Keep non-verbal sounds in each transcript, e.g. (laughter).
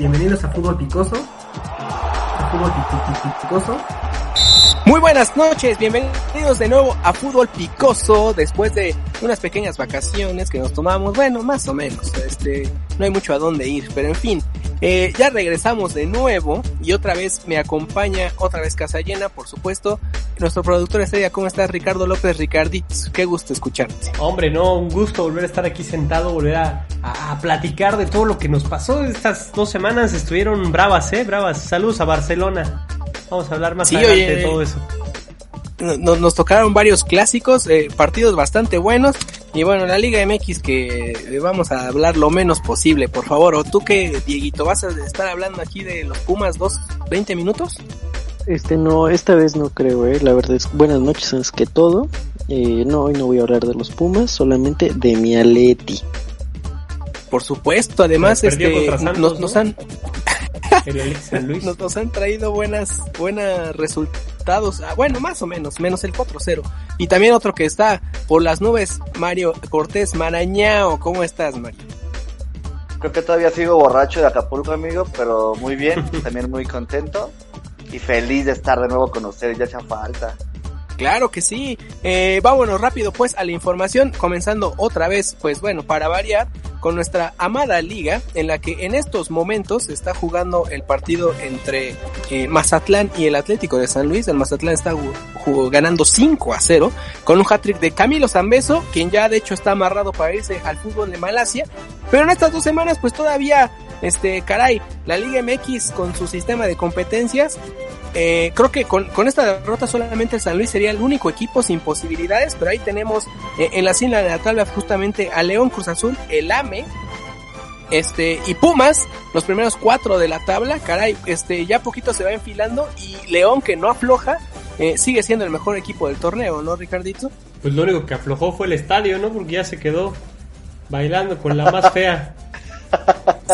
bienvenidos a Fútbol Picoso. Fútbol Picoso. Muy buenas noches, bienvenidos de nuevo a Fútbol Picoso después de unas pequeñas vacaciones que nos tomamos, bueno, más o menos, este, no hay mucho a dónde ir, pero en fin, eh, ya regresamos de nuevo y otra vez me acompaña, otra vez casa llena, por supuesto, nuestro productor estrella, ¿cómo estás Ricardo López Ricarditz? Qué gusto escucharte. Hombre, no, un gusto volver a estar aquí sentado, volver a, a, platicar de todo lo que nos pasó. Estas dos semanas estuvieron bravas, eh, bravas. Saludos a Barcelona. Vamos a hablar más sí, adelante de todo eso. Nos, nos tocaron varios clásicos, eh, partidos bastante buenos. Y bueno, la Liga MX que vamos a hablar lo menos posible, por favor. ¿O tú qué, Dieguito, vas a estar hablando aquí de los Pumas dos, 20 minutos? Este no, esta vez no creo, eh. La verdad es buenas noches antes que todo. Eh, no, hoy no voy a hablar de los Pumas, solamente de mi Aleti. Por supuesto, además este, nos, nos han (laughs) nos, nos, han traído buenas, buenas resultados. Ah, bueno, más o menos, menos el 4-0. Y también otro que está por las nubes, Mario Cortés Marañao. ¿Cómo estás, Mario? Creo que todavía sigo borracho de Acapulco, amigo, pero muy bien, (laughs) también muy contento y feliz de estar de nuevo con ustedes, ya hace falta. Claro que sí. Eh, vámonos rápido pues a la información, comenzando otra vez, pues bueno, para variar, con nuestra amada liga, en la que en estos momentos se está jugando el partido entre eh, Mazatlán y el Atlético de San Luis. El Mazatlán está ganando 5 a 0 con un hat-trick de Camilo Zambeso, quien ya de hecho está amarrado para irse al fútbol de Malasia. Pero en estas dos semanas pues todavía este, caray, la Liga MX con su sistema de competencias, eh, creo que con, con, esta derrota solamente el San Luis sería el único equipo sin posibilidades, pero ahí tenemos eh, en la cima de la tabla justamente a León Cruz Azul, el AME, este, y Pumas, los primeros cuatro de la tabla, caray, este, ya poquito se va enfilando y León que no afloja, eh, sigue siendo el mejor equipo del torneo, ¿no, Ricardito? Pues lo único que aflojó fue el estadio, ¿no? Porque ya se quedó bailando con la más fea. (laughs)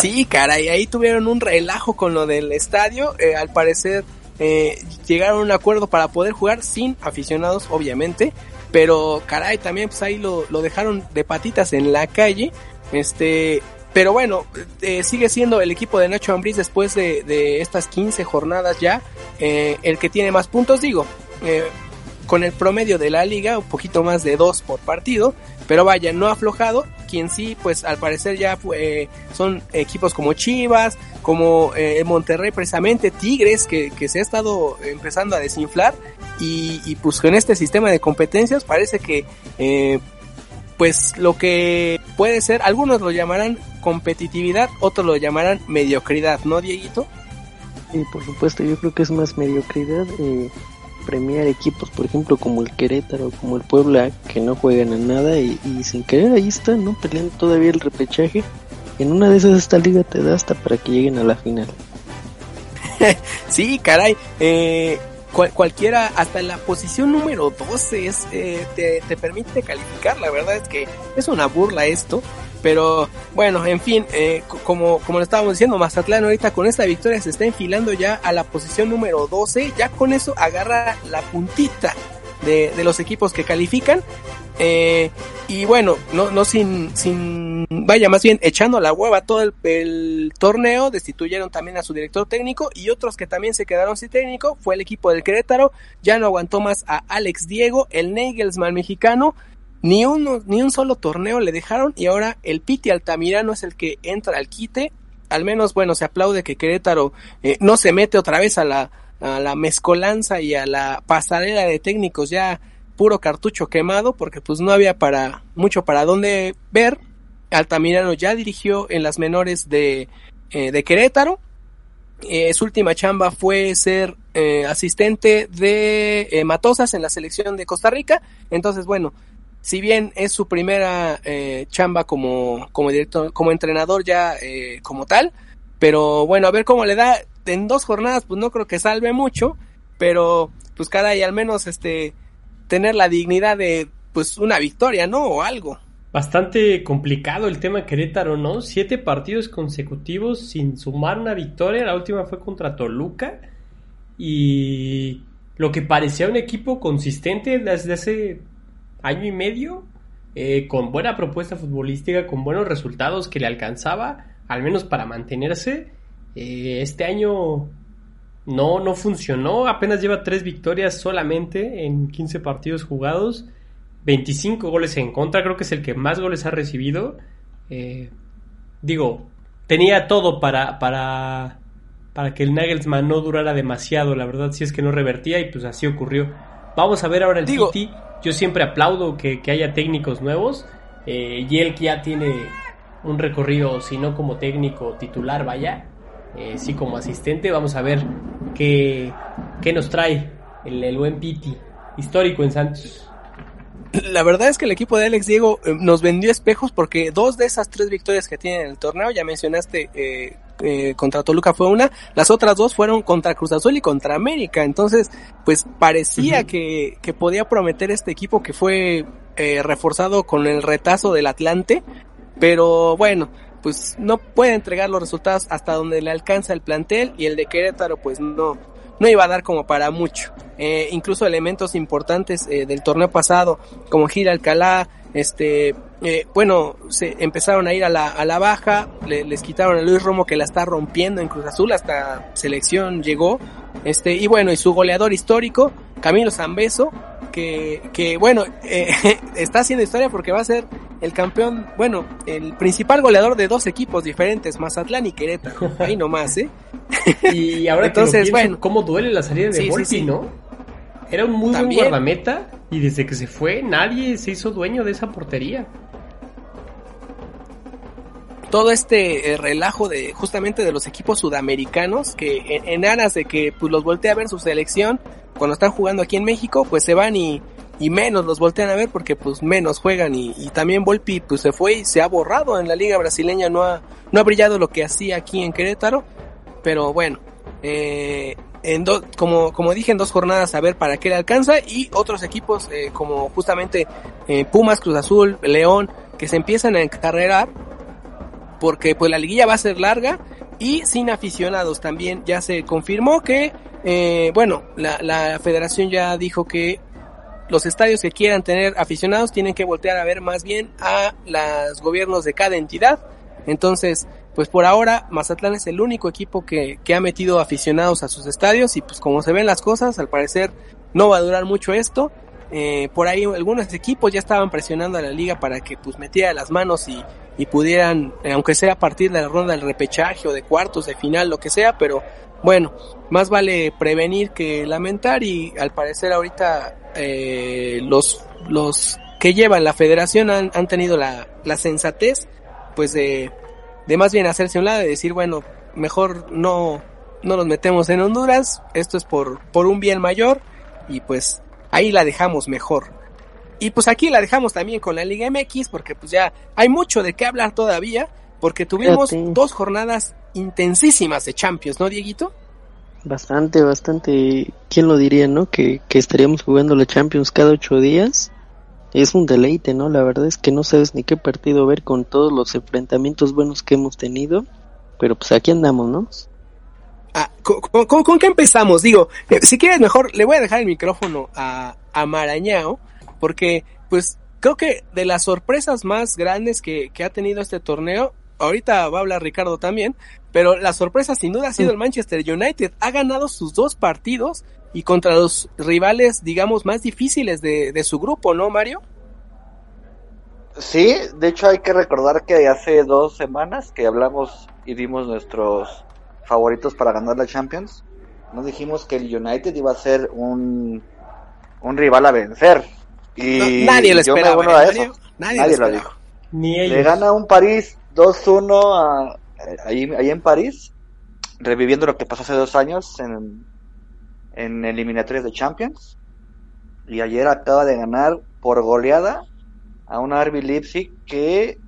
Sí, caray, ahí tuvieron un relajo con lo del estadio. Eh, al parecer eh, llegaron a un acuerdo para poder jugar sin aficionados, obviamente. Pero, caray, también pues ahí lo, lo dejaron de patitas en la calle. Este, pero bueno, eh, sigue siendo el equipo de Nacho Ambriz después de, estas 15 jornadas ya, eh, el que tiene más puntos, digo, con el promedio de la liga, un poquito más de dos por partido, pero vaya, no ha aflojado, quien sí, pues al parecer ya fue, son equipos como Chivas, como eh, Monterrey precisamente, Tigres, que, que, se ha estado empezando a desinflar, y, y, pues con este sistema de competencias parece que eh, pues lo que puede ser, algunos lo llamarán competitividad, otros lo llamarán mediocridad, ¿no, Dieguito? Sí, por supuesto, yo creo que es más mediocridad eh, premiar equipos, por ejemplo, como el Querétaro, como el Puebla, que no juegan a nada y, sin querer ahí están, ¿no? Peleando todavía el repechaje. En una de esas esta liga te da hasta para que lleguen a la final. (laughs) sí, caray. Eh, cual, cualquiera, hasta la posición número 12 es, eh, te, te, permite calificar. La verdad es que es una burla esto. Pero bueno, en fin, eh, como, como lo estábamos diciendo, Mazatlán ahorita con esta victoria se está enfilando ya a la posición número 12. Ya con eso agarra la puntita de, de los equipos que califican. Eh, y bueno, no, no sin, sin, vaya, más bien echando la hueva todo el, torneo, destituyeron también a su director técnico y otros que también se quedaron sin técnico fue el equipo del Querétaro, ya no aguantó más a Alex Diego, el Nagelsmann mexicano, ni un, ni un solo torneo le dejaron y ahora el Piti Altamirano es el que entra al quite, al menos bueno, se aplaude que Querétaro eh, no se mete otra vez a la, a la mezcolanza y a la pasarela de técnicos ya puro cartucho quemado porque pues no había para mucho para dónde ver. Altamirano ya dirigió en las menores de, eh, de Querétaro. Eh, su última chamba fue ser asistente de Matosas en la selección de Costa Rica. Entonces, bueno, si bien es su primera chamba como, como director, como entrenador ya como tal, pero bueno, a ver cómo le da en dos jornadas, pues no creo que salve mucho, pero pues cada y al menos este tener la dignidad de pues una victoria, ¿no? O algo. Bastante complicado el tema Querétaro, ¿no? Siete partidos consecutivos sin sumar una victoria. La última fue contra Toluca. Y lo que parecía un equipo consistente desde hace año y medio, eh, con buena propuesta futbolística, con buenos resultados que le alcanzaba, al menos para mantenerse. Eh, este año no, no funcionó, apenas lleva tres victorias solamente en 15 partidos jugados, 25 goles en contra, creo que es el que más goles ha recibido. Eh, digo, tenía todo para, para, para que el Nagelsmann no durara demasiado, la verdad, si es que no revertía y pues así ocurrió. Vamos a ver ahora el Digo- City. Yo siempre aplaudo que, que haya técnicos nuevos. Eh, y él que ya tiene un recorrido, si no como técnico titular, vaya, eh, sí como asistente. Vamos a ver qué, qué nos trae el, el buen Piti, histórico en Santos. La verdad es que el equipo de Alex Diego eh, nos vendió espejos porque dos de esas tres victorias que tiene en el torneo, ya mencionaste, eh, eh, contra Toluca fue una, las otras dos fueron contra Cruz Azul y contra América. Entonces, pues parecía que, que podía prometer este equipo que fue eh, reforzado con el retazo del Atlante, pero bueno, pues no puede entregar los resultados hasta donde le alcanza el plantel y el de Querétaro pues no, no iba a dar como para mucho. Eh, incluso elementos importantes eh, del torneo pasado, como Gira Alcalá, este, eh, bueno, se empezaron a ir a la, a la baja, le- les quitaron a Luis Romo que la está rompiendo en Cruz Azul, hasta selección llegó, este, y bueno, y su goleador histórico, Camilo Zambeso, que, que bueno, eh, (laughs) está haciendo historia porque va a ser el campeón, bueno, el principal goleador de dos equipos diferentes, Mazatlán y Querétaro, ahí nomás, eh. (laughs) Y ahora Entonces, que lo pienso, bueno. cómo duele la salida de Sí, sí, Volpi, sí. ¿no? Era un muy También. buen guardameta y desde que se fue nadie se hizo dueño de esa portería. Todo este eh, relajo de justamente de los equipos sudamericanos que en, aras de que pues los voltea a ver su selección cuando están jugando aquí en México pues se van y, menos los voltean a ver porque pues menos juegan. Y, también Volpi pues se fue y se ha borrado en la liga brasileña. No ha no ha brillado lo que hacía aquí en Querétaro. Pero bueno eh, en do- como como dije en dos jornadas a ver para qué le alcanza. Y otros equipos eh, como justamente Pumas Cruz Azul León que se empiezan a encarrerar porque pues la liguilla va a ser larga y sin aficionados también. Ya se confirmó que eh, bueno la, la federación ya dijo que los estadios que quieran tener aficionados tienen que voltear a ver más bien a los gobiernos de cada entidad. Entonces pues por ahora Mazatlán es el único equipo que, que ha metido aficionados a sus estadios y pues como se ven las cosas al parecer no va a durar mucho esto. Eh, por ahí algunos equipos ya estaban presionando a la liga para que pues metiera las manos y, y pudieran, eh, aunque sea a partir de la ronda del repechaje o de cuartos de final, lo que sea, pero bueno, más vale prevenir que lamentar y al parecer ahorita eh, los, los que llevan la federación han, han tenido la, la sensatez pues de, de más bien hacerse un lado y decir, bueno, mejor no, no nos metemos en Honduras, esto es por, por un bien mayor y pues ahí la dejamos mejor. Y pues aquí la dejamos también con la Liga MX porque pues ya hay mucho de qué hablar todavía porque tuvimos Fíjate. dos jornadas intensísimas de Champions, ¿no, Dieguito? Bastante, bastante. ¿Quién lo diría, no? Que, que estaríamos jugando la Champions cada ocho días. Es un deleite, ¿no? La verdad es que no sabes ni qué partido ver con todos los enfrentamientos buenos que hemos tenido. Pero pues aquí andamos, ¿no? Ah, ¿con, con- con- con qué empezamos? Digo, eh, si quieres mejor, le voy a dejar el micrófono a, a Marañao, porque pues creo que de las sorpresas más grandes que, que ha tenido este torneo, ahorita va a hablar Ricardo también, pero la sorpresa sin duda ha sido el Manchester United. Ha ganado sus dos partidos y contra los rivales, digamos, más difíciles de, de su grupo, ¿no, Mario? Sí, de hecho hay que recordar que hace dos semanas que hablamos y dimos nuestros favoritos para ganar la Champions, nos dijimos que el United iba a ser un, un rival a vencer. Y No, nadie lo yo me esperaba, uno ¿eh, a Mario? eso. Nadie, Nadie lo lo esperaba. dijo. Ni Le ellos. gana un París 2-1 a- eh, ahí, ahí en París, reviviendo lo que pasó hace dos años en, en eliminatorias de Champions. Y ayer acaba de ganar por goleada a un RB Leipzig que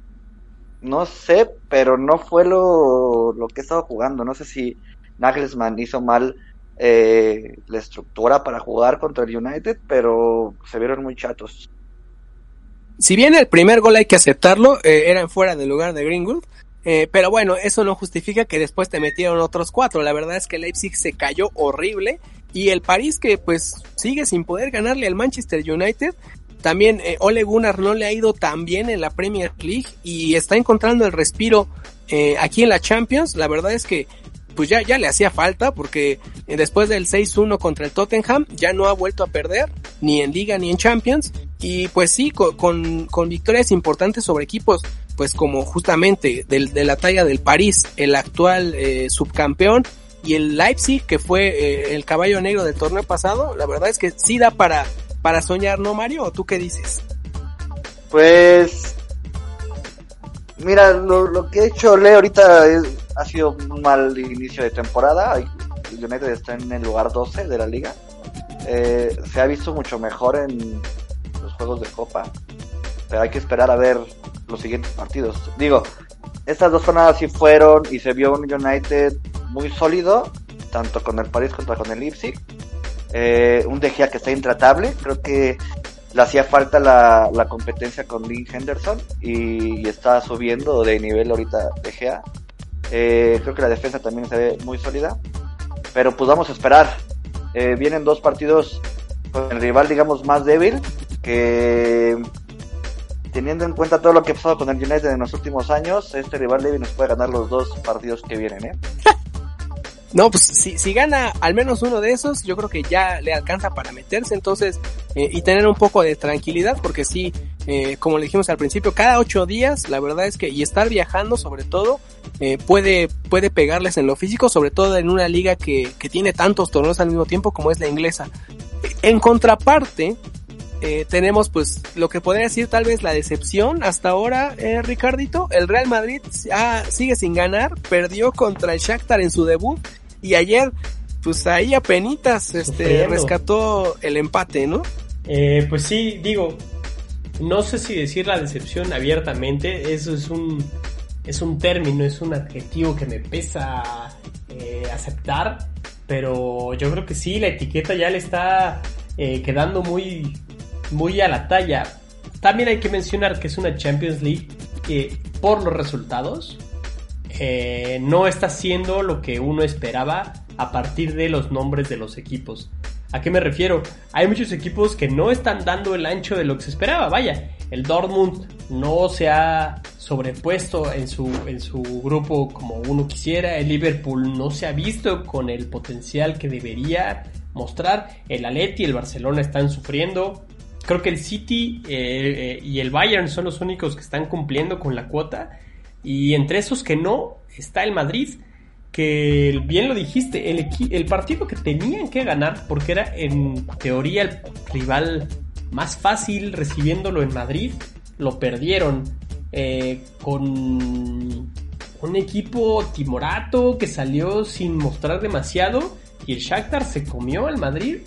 no sé, pero no fue lo, lo que estaba jugando. No sé si Nagelsmann hizo mal eh, la estructura para jugar contra el United, pero se vieron muy chatos. si bien el primer gol hay que aceptarlo, eh, era en fuera del lugar de Greenwood, eh, pero bueno, eso no justifica que después te metieron otros cuatro. La verdad es que Leipzig se cayó horrible y el París que pues sigue sin poder ganarle al Manchester United. También eh, Ole Gunnar no le ha ido tan bien en la Premier League y está encontrando el respiro aquí en la Champions. La verdad es que pues ya, ya le hacía falta porque después del 6-1 contra el Tottenham ya no ha vuelto a perder ni en liga ni en Champions y pues sí, con, con, victorias importantes sobre equipos pues como justamente del, de la talla del París, el actual eh, subcampeón y el Leipzig que fue eh, el caballo negro del torneo pasado, la verdad es que sí da para, para soñar, ¿no Mario? ¿Tú qué dices? Pues Mira, lo, que ha hecho Le ahorita ha sido un mal inicio de temporada. United está en el lugar 12 de la liga. Eh, se ha visto mucho mejor en los juegos de Copa. Pero hay que esperar a ver los siguientes partidos. Digo, estas dos jornadas sí fueron y se vio un United muy sólido, tanto con el París contra con el Leipzig. Eh, un De que está intratable. Creo que le hacía falta la, competencia con Lynn Henderson y, está subiendo de nivel ahorita de. Eh, creo que la defensa también se ve muy sólida, pero pues vamos a esperar. Eh, vienen dos partidos con el rival, digamos, más débil, que teniendo en cuenta todo lo que ha pasado con el United en los últimos años, este rival débil nos puede ganar los dos partidos que vienen, ¿eh? (laughs) No, pues si, si gana al menos uno de esos, yo creo que ya le alcanza para meterse entonces eh, y tener un poco de tranquilidad, porque sí, eh, como le dijimos al principio, cada ocho días, la verdad es que, y estar viajando sobre todo, eh, puede, puede pegarles en lo físico, sobre todo en una liga que, que tiene tantos torneos al mismo tiempo como es la inglesa. En contraparte, eh, tenemos pues lo que podría decir tal vez la decepción hasta ahora, eh, Ricardito. El Real Madrid ah, sigue sin ganar, perdió contra el Shakhtar en su debut y ayer pues ahí apenitas este, rescató el empate, ¿no? Eh, pues sí, digo, no sé si decir la decepción abiertamente, eso es un, es un término, es un adjetivo que me pesa eh, aceptar, pero yo creo que sí, la etiqueta ya le está quedando muy, muy a la talla. También hay que mencionar que es una Champions League que por los resultados eh, no está siendo lo que uno esperaba a partir de los nombres de los equipos. ¿A qué me refiero? Hay muchos equipos que no están dando el ancho de lo que se esperaba. Vaya, el Dortmund no se ha sobrepuesto en su, en su grupo como uno quisiera. El Liverpool no se ha visto con el potencial que debería mostrar. El Atleti y el Barcelona están sufriendo. Creo que el City eh, eh, y el Bayern son los únicos que están cumpliendo con la cuota. Y entre esos que no está el Madrid, que bien lo dijiste, el, el partido que tenían que ganar, porque era en teoría el rival más fácil recibiéndolo en Madrid, lo perdieron eh, con un equipo timorato que salió sin mostrar demasiado y el Shakhtar se comió al Madrid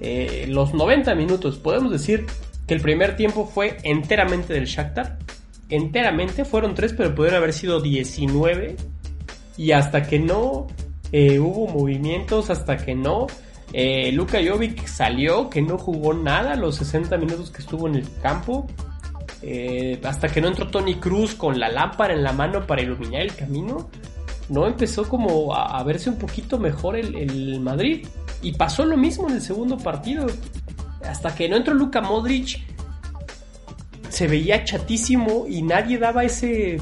eh, los 90 minutos. Podemos decir que el primer tiempo fue enteramente del Shakhtar. Enteramente, fueron tres, pero pudieron haber sido 19. Y hasta que no eh, hubo movimientos, hasta que no. Eh, Luka Jovic salió, que no jugó nada los 60 minutos que estuvo en el campo. hasta que no entró Tony Cruz con la lámpara en la mano para iluminar el camino. No empezó como a, verse un poquito mejor el Madrid. Y pasó lo mismo en el segundo partido. Hasta que no entró Luka Modric, se veía chatísimo y nadie daba ese,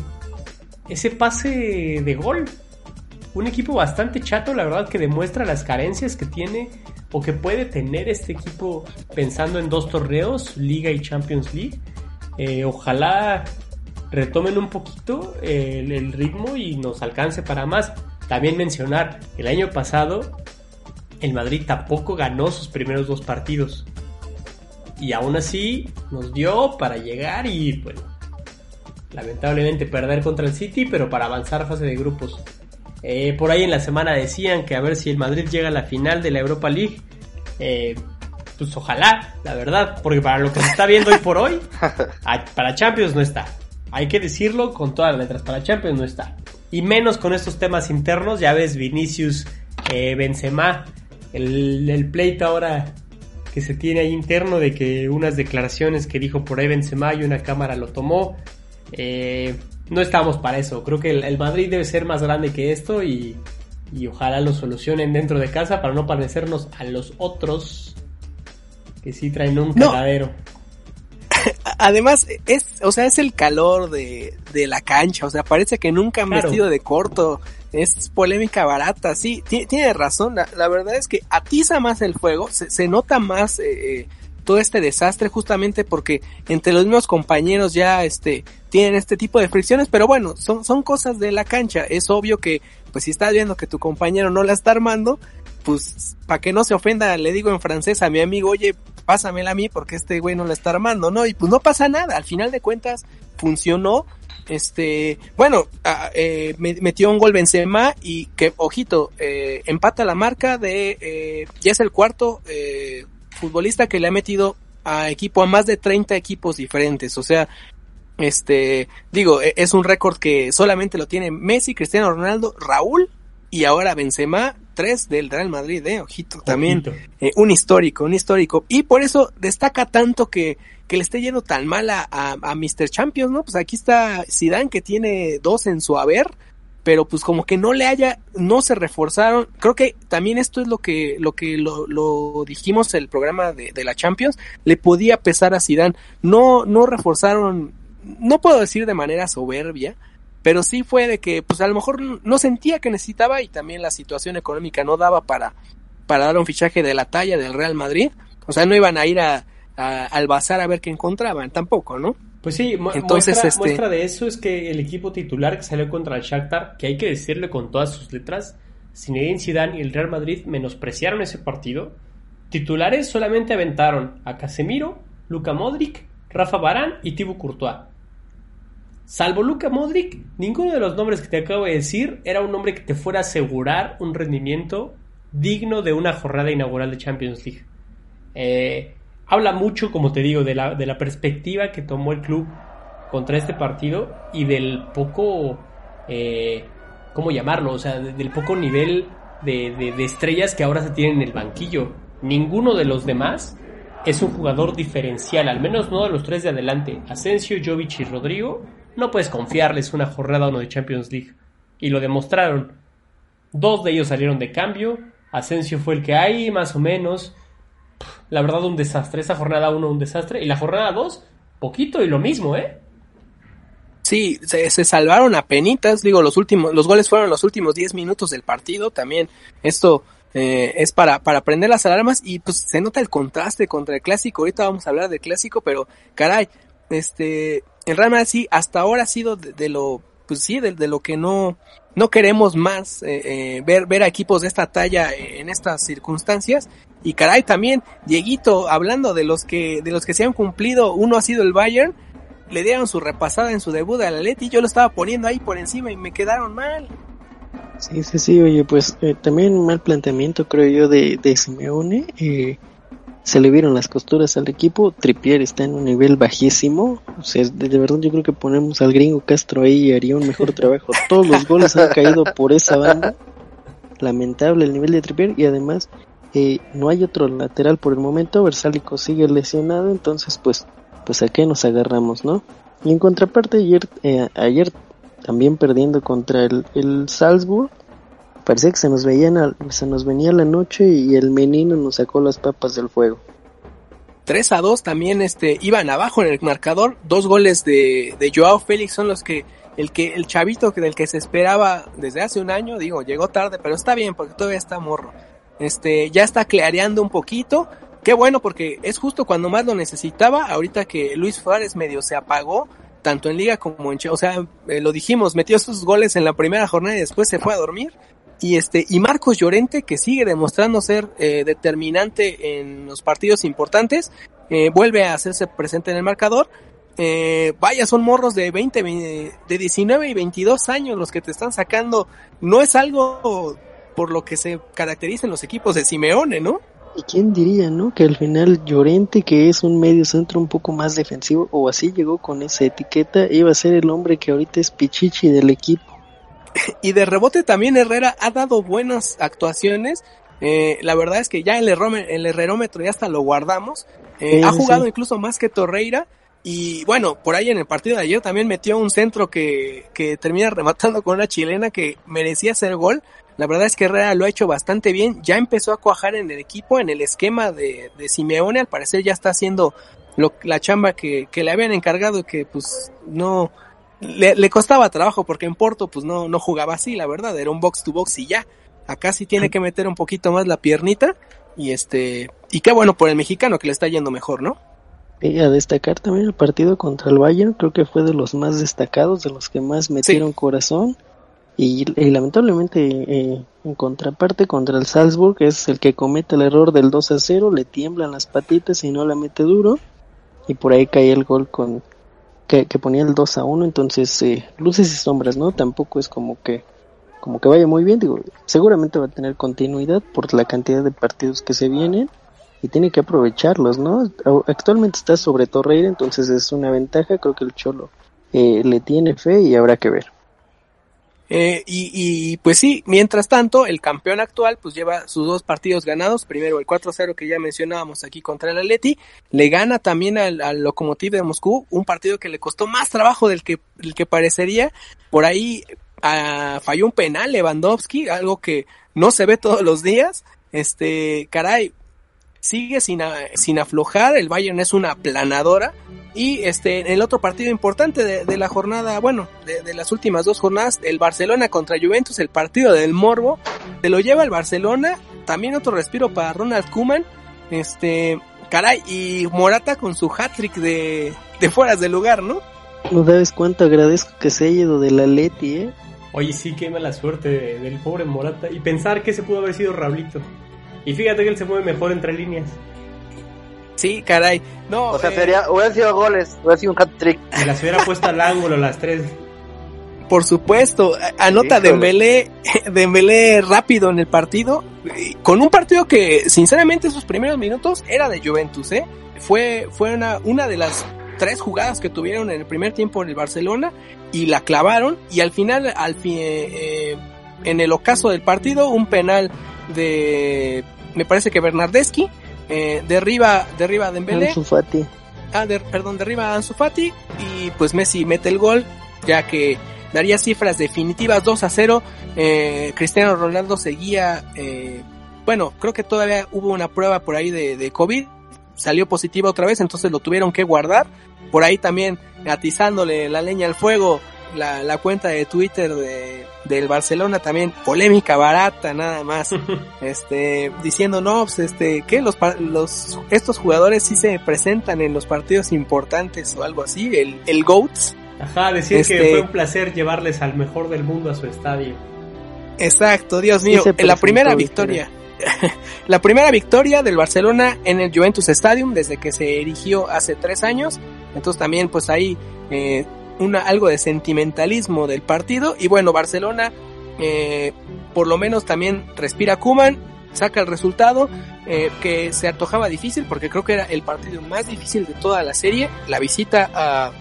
ese pase de gol. Un equipo bastante chato, la verdad, que demuestra las carencias que tiene o que puede tener este equipo pensando en dos torneos, Liga y Champions League. Eh, ojalá retomen un poquito el, el ritmo y nos alcance para más. También mencionar, el año pasado el Madrid tampoco ganó sus primeros dos partidos. Y aún así nos dio para llegar y, bueno, lamentablemente perder contra el City, pero para avanzar a fase de grupos. Eh, por ahí en la semana decían que a ver si el Madrid llega a la final de la Europa League. Eh, pues ojalá, la verdad, porque para lo que se está viendo hoy por hoy, (laughs) para Champions no está. Hay que decirlo con todas las letras, para Champions no está. Y menos con estos temas internos, ya ves Vinicius, eh, Benzema, el, el pleito ahora que se tiene ahí interno de que unas declaraciones que dijo por ahí Benzema y una cámara lo tomó. Eh, no estamos para eso. Creo que el, Madrid debe ser más grande que esto y, y, ojalá lo solucionen dentro de casa para no parecernos a los otros que sí traen un cagadero. (laughs) además es, o sea, es el calor de, de la cancha, o sea, parece que nunca han Claro. vestido de corto, es polémica barata, sí, ti- tiene razón, la, verdad es que atiza más el fuego, se, se nota más eh, eh, todo este desastre justamente porque entre los mismos compañeros ya este tienen este tipo de fricciones, pero bueno, son, son cosas de la cancha, es obvio que pues si estás viendo que tu compañero no la está armando, pues para que no se ofenda, le digo en francés a mi amigo, oye, pásamela a mí porque este güey no la está armando, ¿no? Y pues no pasa nada, al final de cuentas funcionó. Este, bueno, ah, eh, me- metió un gol Benzema y que, ojito, eh, empata la marca de, eh, ya es el cuarto eh, futbolista que le ha metido a equipo, a más de 30 equipos diferentes, o sea, este, digo, e- es un récord que solamente lo tiene Messi, Cristiano Ronaldo, Raúl y ahora Benzema, tres del Real Madrid, eh, ojito, también eh, un histórico, un histórico. Y por eso destaca tanto que, que le esté yendo tan mal a, a, a Mr. Champions, ¿no? Pues aquí está Zidane que tiene dos en su haber, pero pues como que no le haya, no se reforzaron. Creo que también esto es lo que, lo que lo, lo dijimos el programa de, de la Champions, le podía pesar a Zidane. No, no reforzaron, no puedo decir de manera soberbia, pero sí fue de que pues a lo mejor no sentía que necesitaba y también la situación económica no daba para para dar un fichaje de la talla del Real Madrid. O sea, no iban a ir a, a- al bazar a ver qué encontraban, tampoco, ¿no? Pues sí, Entonces, muestra, este- muestra de eso es que el equipo titular que salió contra el Shakhtar, que hay que decirle con todas sus letras, Zinedine Zidane y el Real Madrid menospreciaron ese partido. Titulares solamente aventaron a Casemiro, Luka Modric, Rafa Barán y Thibaut Courtois. Salvo Luka Modric, ninguno de los nombres que te acabo de decir era un nombre que te fuera a asegurar un rendimiento digno de una jornada inaugural de Champions League. Eh, habla mucho, como te digo, de la, de la perspectiva que tomó el club contra este partido y del poco, eh, ¿cómo llamarlo? O sea, de- del poco nivel de, de- de estrellas que ahora se tienen en el banquillo. Ninguno de los demás es un jugador diferencial, al menos no de los tres de adelante. Asensio, Jovic y Rodrigo, no puedes confiarles una jornada uno de Champions League. Y lo demostraron. Dos de ellos salieron de cambio. Asensio fue el que hay, más o menos. La verdad, un desastre. Esa jornada 1 un desastre. Y la jornada 2, poquito y lo mismo, ¿eh? Sí, se, se salvaron a penitas, digo, los últimos, los goles fueron los últimos 10 minutos del partido, también esto eh, es para, para prender las alarmas y pues se nota el contraste contra el clásico, ahorita vamos a hablar del clásico, pero caray, este, el Real sí, hasta ahora ha sido de, lo, pues sí, de, lo que no, no queremos más, eh, eh, ver, ver a equipos de esta talla en estas circunstancias, y caray, también, Dieguito, hablando de los que, de los que se han cumplido, uno ha sido el Bayern, le dieron su repasada en su debut al Atleti, yo lo estaba poniendo ahí por encima y me quedaron mal. Sí, sí, sí, oye, pues eh, también mal planteamiento creo yo de, de Simeone. eh, se le vieron las costuras al equipo. Trippier está en un nivel bajísimo. O sea, de, de verdad yo creo que ponemos al gringo Castro ahí y haría un mejor trabajo. (laughs) Todos los goles han caído por esa banda. Lamentable el nivel de Trippier y además eh, no hay otro lateral por el momento. Versálico sigue lesionado, entonces pues, pues a qué nos agarramos, ¿no? Y en contraparte ayer, eh, ayer también perdiendo contra el, el Salzburg. Parecía que se nos, veían se nos venía la noche y el menino nos sacó las papas del fuego. 3 a 2 también este iban abajo en el marcador, dos goles de, de Joao Félix son los que el que el chavito que del que se esperaba desde hace un año, digo, llegó tarde, pero está bien porque todavía está morro. Este, ya está clareando un poquito. Qué bueno porque es justo cuando más lo necesitaba, ahorita que Luis Suárez medio se apagó, tanto en liga como en, o sea, eh, lo dijimos, metió sus goles en la primera jornada y después se fue a dormir. Y este, y Marcos Llorente, que sigue demostrando ser eh, determinante en los partidos importantes, eh, vuelve a hacerse presente en el marcador. Eh, vaya, son morros de 20, ve- de 19 y 22 años los que te están sacando. No es algo por lo que se caracterizan los equipos de Simeone, ¿no? ¿Y quién diría, no? Que al final Llorente, que es un medio centro un poco más defensivo, o así llegó con esa etiqueta, iba a ser el hombre que ahorita es Pichichi del equipo. Y de rebote también Herrera ha dado buenas actuaciones. Eh, la verdad es que ya el, el herrerómetro ya hasta lo guardamos. Eh, Sí, ha jugado sí. incluso más que Torreira. Y bueno, por ahí en el partido de ayer también metió un centro que, que termina rematando con una chilena que merecía hacer gol. La verdad es que Herrera lo ha hecho bastante bien. Ya empezó a cuajar en el equipo, en el esquema de, de Simeone. Al parecer ya está haciendo lo, la chamba que, que le habían encargado que pues no le, le, costaba trabajo porque en Porto pues no, no jugaba así, la verdad, era un box to box y ya. Acá sí tiene que meter un poquito más la piernita y este y qué bueno por el mexicano que le está yendo mejor, ¿no? Y a destacar también el partido contra el Bayern, creo que fue de los más destacados, de los que más metieron sí. corazón. Y, y lamentablemente eh, en contraparte contra el Salzburg es el que comete el error del 2 a 0, le tiemblan las patitas y no la mete duro y por ahí cae el gol con que, que ponía el 2 a 1, entonces eh, luces y sombras, ¿no? Tampoco es como que como que vaya muy bien, digo, seguramente va a tener continuidad por la cantidad de partidos que se vienen y tiene que aprovecharlos, ¿no? Actualmente está sobre Torreira, entonces es una ventaja, creo que el Cholo eh, le tiene fe y habrá que ver. Eh, y, y, pues sí, mientras tanto, el campeón actual pues lleva sus dos partidos ganados. Primero el 4-0 que ya mencionábamos aquí contra el Atleti. Le gana también al, al Lokomotiv de Moscú, un partido que le costó más trabajo del que, del que parecería. Por ahí uh, falló un penal Lewandowski, algo que no se ve todos los días. Este, caray, sigue sin, sin aflojar, el Bayern es una planadora y este el otro partido importante de, de la jornada, bueno, de, de, las últimas dos jornadas, el Barcelona contra Juventus, el partido del Morbo, se lo lleva el Barcelona, también otro respiro para Ronald Koeman, este, caray, y Morata con su hat-trick de, de fueras de lugar, ¿no? No sabes cuánto agradezco que se haya ido de la Leti, ¿eh? Oye, sí, qué mala suerte de, del pobre Morata. Y pensar que se pudo haber sido Rablito. Y fíjate que él se mueve mejor entre líneas. Sí, caray. No, o sea, eh, sería, hubiera sido goles, hubiera sido un hat trick. Se las hubiera (laughs) puesto al ángulo las tres. Por supuesto, anota Dembélé, (laughs) Dembélé rápido en el partido, con un partido que sinceramente sus primeros minutos era de Juventus, ¿eh? Fue, fue una, una de las tres jugadas que tuvieron en el primer tiempo en el Barcelona y la clavaron y al final, al fin, eh, en el ocaso del partido, un penal de, me parece que Bernardeschi, eh, derriba, derriba a Dembélé. Ansu Fati. Ah, de, perdón, derriba a Ansu Fati y pues Messi mete el gol, ya que daría cifras definitivas 2 a 0. Eh, Cristiano Ronaldo seguía, eh, bueno, creo que todavía hubo una prueba por ahí de, de COVID, salió positiva otra vez, entonces lo tuvieron que guardar. Por ahí también atizándole la leña al fuego la, la cuenta de Twitter de, del Barcelona también polémica barata nada más. (laughs) Este diciendo no pues este que los los estos jugadores sí se presentan en los partidos importantes o algo así el el goats ajá decir este, que fue un placer llevarles al mejor del mundo a su estadio. Exacto Dios mío sí la primera victoria (laughs) la primera victoria del Barcelona en el Juventus Stadium desde que se erigió hace tres años. Entonces también pues ahí eh, una, algo de sentimentalismo del partido. Y bueno, Barcelona eh, por lo menos también respira Kuman, saca el resultado eh, que se antojaba difícil porque creo que era el partido más difícil de toda la serie, la visita a,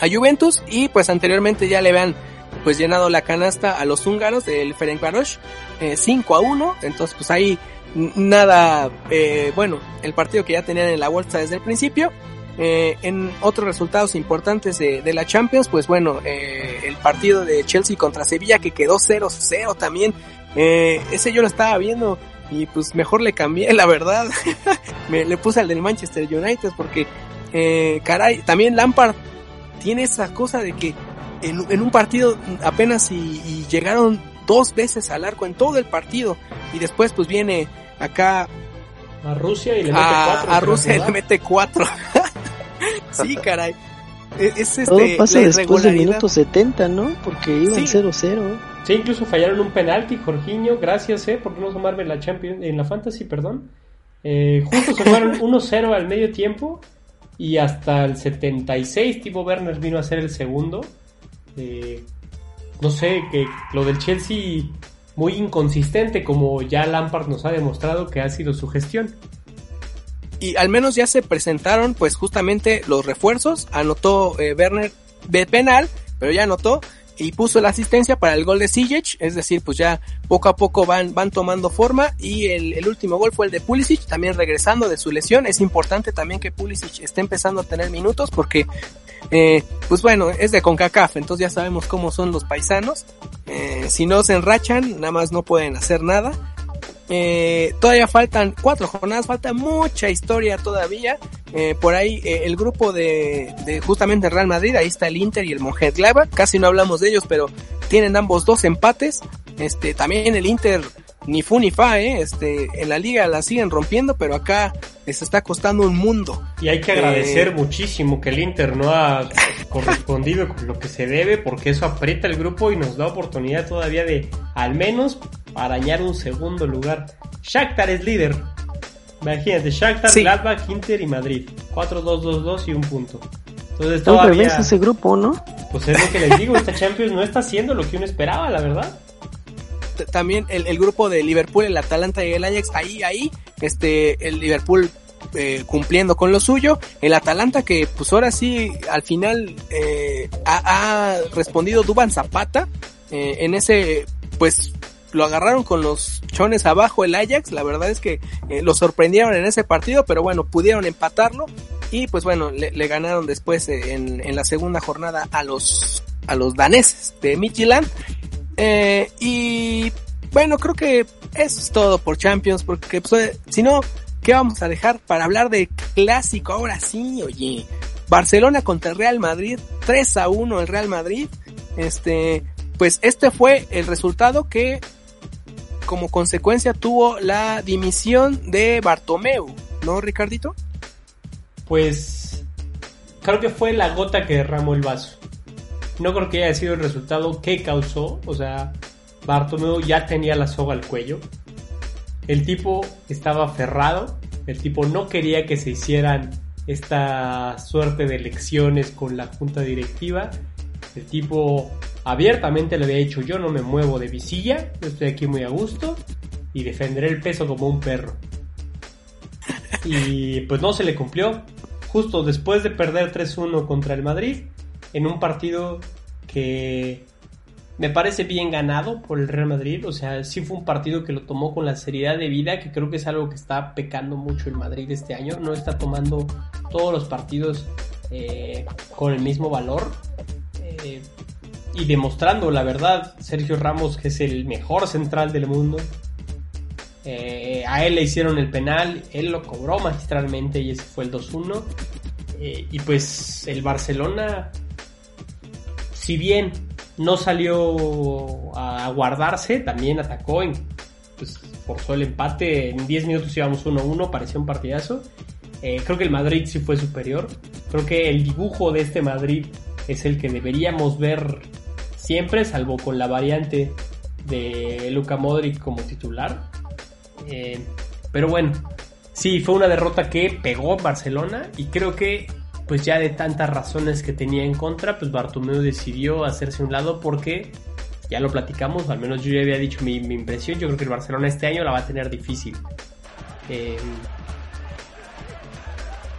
a Juventus. Y pues anteriormente ya le habían pues llenado la canasta a los húngaros del Ferencváros eh, 5 a 1, entonces pues ahí nada, eh, bueno, el partido que ya tenían en la bolsa desde el principio eh, en otros resultados importantes de, de la Champions, pues bueno, eh, el partido de Chelsea contra Sevilla que quedó 0-0 también. Eh, ese yo lo estaba viendo y pues mejor le cambié, (laughs) la verdad. (laughs) Me le puse al del Manchester United porque, eh, caray, también Lampard tiene esa cosa de que en, en un partido apenas y, y, llegaron dos veces al arco en todo el partido y después pues viene acá a Rusia y le mete cuatro. A, a Rusia y le mete cuatro. (laughs) sí, caray. Es, este, Todo pasa después del minuto 70, ¿no? Porque iban 0-0. Sí. sí. incluso fallaron un penalti, Jorginho, gracias, eh, por no sumarme en la Champions, en la Fantasy, perdón. Eh, justo sumaron 1-0 (laughs) al medio tiempo y hasta el 76 Tipo Werner vino a ser el segundo. Eh, no sé, que lo del Chelsea muy inconsistente como ya Lampard nos ha demostrado que ha sido su gestión y al menos ya se presentaron pues justamente los refuerzos, anotó eh, Werner de penal, pero ya anotó y puso la asistencia para el gol de Sijic, es decir, pues ya poco a poco van, van tomando forma. Y el, último gol fue el de Pulisic, también regresando de su lesión, es importante también que Pulisic esté empezando a tener minutos porque eh, pues bueno, es de CONCACAF, entonces ya sabemos cómo son los paisanos, eh, si no se enrachan, nada más no pueden hacer nada eh, todavía faltan cuatro jornadas, falta mucha historia todavía. Eh, por ahí eh, el grupo de, de justamente Real Madrid, ahí está el Inter y el Mönchengladbach, casi no hablamos de ellos, pero tienen ambos dos empates. Este, también el Inter ni fu ni fa, ¿eh? Este, en la liga la siguen rompiendo, pero acá les está costando un mundo. Y hay que agradecer muchísimo que el Inter no ha correspondido (laughs) con lo que se debe, porque eso aprieta el grupo y nos da oportunidad todavía de, al menos, arañar un segundo lugar. Shakhtar es líder. Imagínate, Shakhtar, Sí. Gladbach, Inter y Madrid. 4-2-2-2 y un punto. Entonces todavía, revés ese grupo, ¿no? pues es lo que les digo, esta Champions no está haciendo lo que uno esperaba, la verdad. También el, el grupo de Liverpool, el Atalanta y el Ajax, ahí, ahí, este, el Liverpool eh, cumpliendo con lo suyo, el Atalanta que pues ahora sí, al final eh, ha, ha respondido Duban Zapata, eh, en ese, pues lo agarraron con los chones abajo el Ajax, la verdad es que eh, lo sorprendieron en ese partido, pero bueno, pudieron empatarlo y pues bueno, le, ganaron después eh, en, en la segunda jornada a los, a los daneses de Midtjylland. Eh, y bueno, creo que eso es todo por Champions, porque pues, eh, si no, ¿qué vamos a dejar para hablar de clásico? Ahora sí, oye, Barcelona contra el Real Madrid, 3 a 1 el Real Madrid. Este, pues este fue el resultado que como consecuencia tuvo la dimisión de Bartomeu, ¿no, Ricardito? Pues creo que fue la gota que derramó el vaso. No creo que haya sido el resultado que causó. O sea, Bartomeu ya tenía la soga al cuello. El tipo estaba aferrado. El tipo no quería que se hicieran esta suerte de elecciones con la junta directiva. El tipo abiertamente le había dicho yo no me muevo de visilla, estoy aquí muy a gusto y defenderé el peso como un perro. Y pues no se le cumplió. Justo después de perder 3-1 contra el Madrid, en un partido que me parece bien ganado por el Real Madrid. O sea, sí fue un partido que lo tomó con la seriedad de vida, que creo que es algo que está pecando mucho el Madrid este año. No está tomando todos los partidos eh, con el mismo valor. Eh, y demostrando, la verdad, Sergio Ramos, que es el mejor central del mundo. Eh, a él le hicieron el penal, él lo cobró magistralmente y ese fue el 2-1. Eh, y pues el Barcelona, si bien no salió a guardarse, también atacó, en, pues forzó el empate, en 10 minutos íbamos 1-1, parecía un partidazo. Eh, creo que el Madrid sí fue superior, creo que el dibujo de este Madrid es el que deberíamos ver siempre, salvo con la variante de Luka Modric como titular. Eh, pero bueno, sí, fue una derrota que pegó Barcelona y creo que pues ya de tantas razones que tenía en contra, pues Bartomeu decidió hacerse un lado porque ya lo platicamos, al menos yo ya había dicho mi, impresión, yo creo que el Barcelona este año la va a tener difícil. Eh,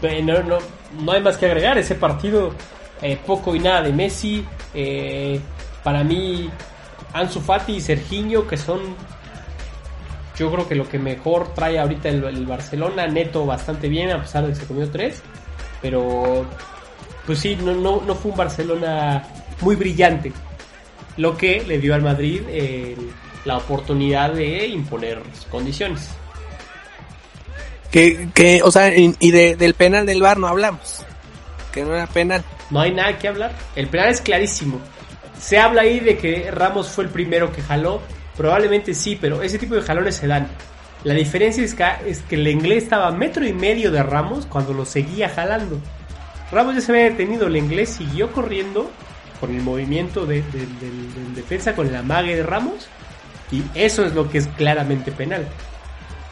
eh, no, no, no hay más que agregar, ese partido eh, poco y nada de Messi, para mí Ansu Fati y Serginho que son yo creo que lo que mejor trae ahorita el, el, Barcelona, neto bastante bien, a pesar de que se comió tres. Pero, pues sí, no, no, no fue un Barcelona muy brillante. Lo que le dio al Madrid eh, la oportunidad de imponer condiciones. Que, que o sea, y de, del penal del bar no hablamos. Que no era penal. No hay nada que hablar. El penal es clarísimo. Se habla ahí de que Ramos fue el primero que jaló. Probablemente sí, pero ese tipo de jalones se dan. La diferencia es que, es que el inglés estaba a metro y medio de Ramos cuando lo seguía jalando. Ramos ya se había detenido, el inglés siguió corriendo con el movimiento de, de, de, defensa, con el amague de Ramos. Y eso es lo que es claramente penal.